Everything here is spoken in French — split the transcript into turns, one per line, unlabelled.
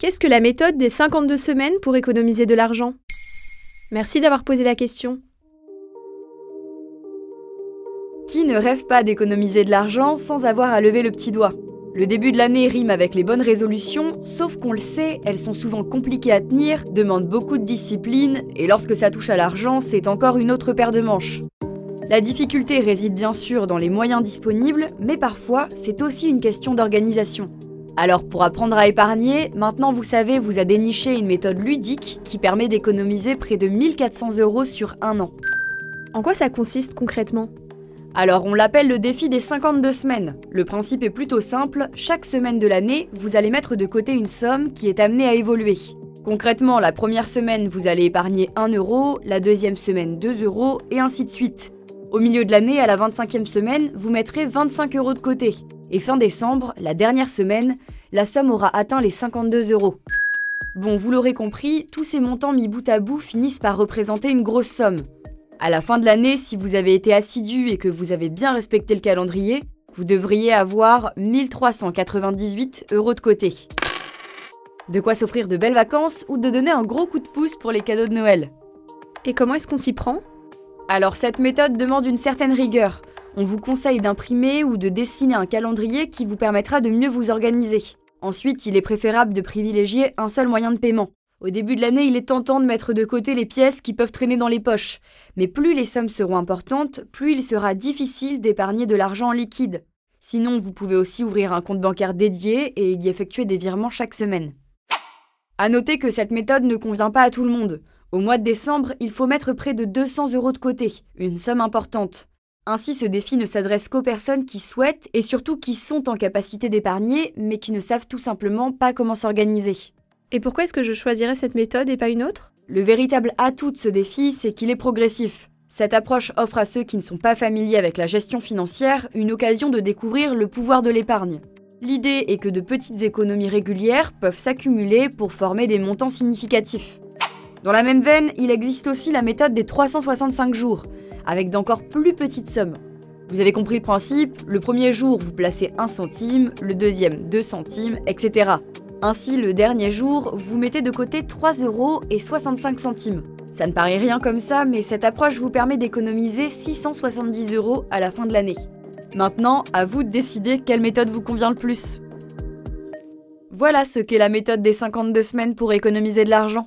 Qu'est-ce que la méthode des 52 semaines pour économiser de l'argent? Merci d'avoir posé la question.
Qui ne rêve pas d'économiser de l'argent sans avoir à lever le petit doigt? Le début de l'année rime avec les bonnes résolutions, sauf qu'on le sait, elles sont souvent compliquées à tenir, demandent beaucoup de discipline, et lorsque ça touche à l'argent, c'est encore une autre paire de manches. La difficulté réside bien sûr dans les moyens disponibles, mais parfois c'est aussi une question d'organisation. Alors pour apprendre à épargner, maintenant vous savez vous a déniché une méthode ludique qui permet d'économiser près de 1400 euros sur un an.
En quoi ça consiste concrètement?
Alors on l'appelle le défi des 52 semaines. Le principe est plutôt simple, chaque semaine de l'année, vous allez mettre de côté une somme qui est amenée à évoluer. Concrètement, la première semaine, vous allez épargner 1 euro, la deuxième semaine 2 euros, et ainsi de suite. Au milieu de l'année, à la 25e semaine, vous mettrez 25 euros de côté. Et fin décembre, la dernière semaine, la somme aura atteint les 52 euros. Bon, vous l'aurez compris, tous ces montants mis bout à bout finissent par représenter une grosse somme. À la fin de l'année, si vous avez été assidu et que vous avez bien respecté le calendrier, vous devriez avoir 1398 euros de côté. De quoi s'offrir de belles vacances ou de donner un gros coup de pouce pour les cadeaux de Noël.
Et comment est-ce qu'on s'y prend?
Alors cette méthode demande une certaine rigueur. On vous conseille d'imprimer ou de dessiner un calendrier qui vous permettra de mieux vous organiser. Ensuite, il est préférable de privilégier un seul moyen de paiement. Au début de l'année, il est tentant de mettre de côté les pièces qui peuvent traîner dans les poches. Mais plus les sommes seront importantes, plus il sera difficile d'épargner de l'argent en liquide. Sinon, vous pouvez aussi ouvrir un compte bancaire dédié et y effectuer des virements chaque semaine. À noter que cette méthode ne convient pas à tout le monde. Au mois de décembre, il faut mettre près de 200 euros de côté, une somme importante. Ainsi, ce défi ne s'adresse qu'aux personnes qui souhaitent et surtout qui sont en capacité d'épargner, mais qui ne savent tout simplement pas comment s'organiser.
Et pourquoi est-ce que je choisirais cette méthode et pas une autre?
Le véritable atout de ce défi, c'est qu'il est progressif. Cette approche offre à ceux qui ne sont pas familiers avec la gestion financière une occasion de découvrir le pouvoir de l'épargne. L'idée est que de petites économies régulières peuvent s'accumuler pour former des montants significatifs. Dans la même veine, il existe aussi la méthode des 365 jours, avec d'encore plus petites sommes. Vous avez compris le principe, le premier jour vous placez 1 centime, le deuxième 2 centimes, etc. Ainsi, le dernier jour, vous mettez de côté 3 euros et 65 centimes. Ça ne paraît rien comme ça, mais cette approche vous permet d'économiser 670 euros à la fin de l'année. Maintenant, à vous de décider quelle méthode vous convient le plus. Voilà ce qu'est la méthode des 52 semaines pour économiser de l'argent.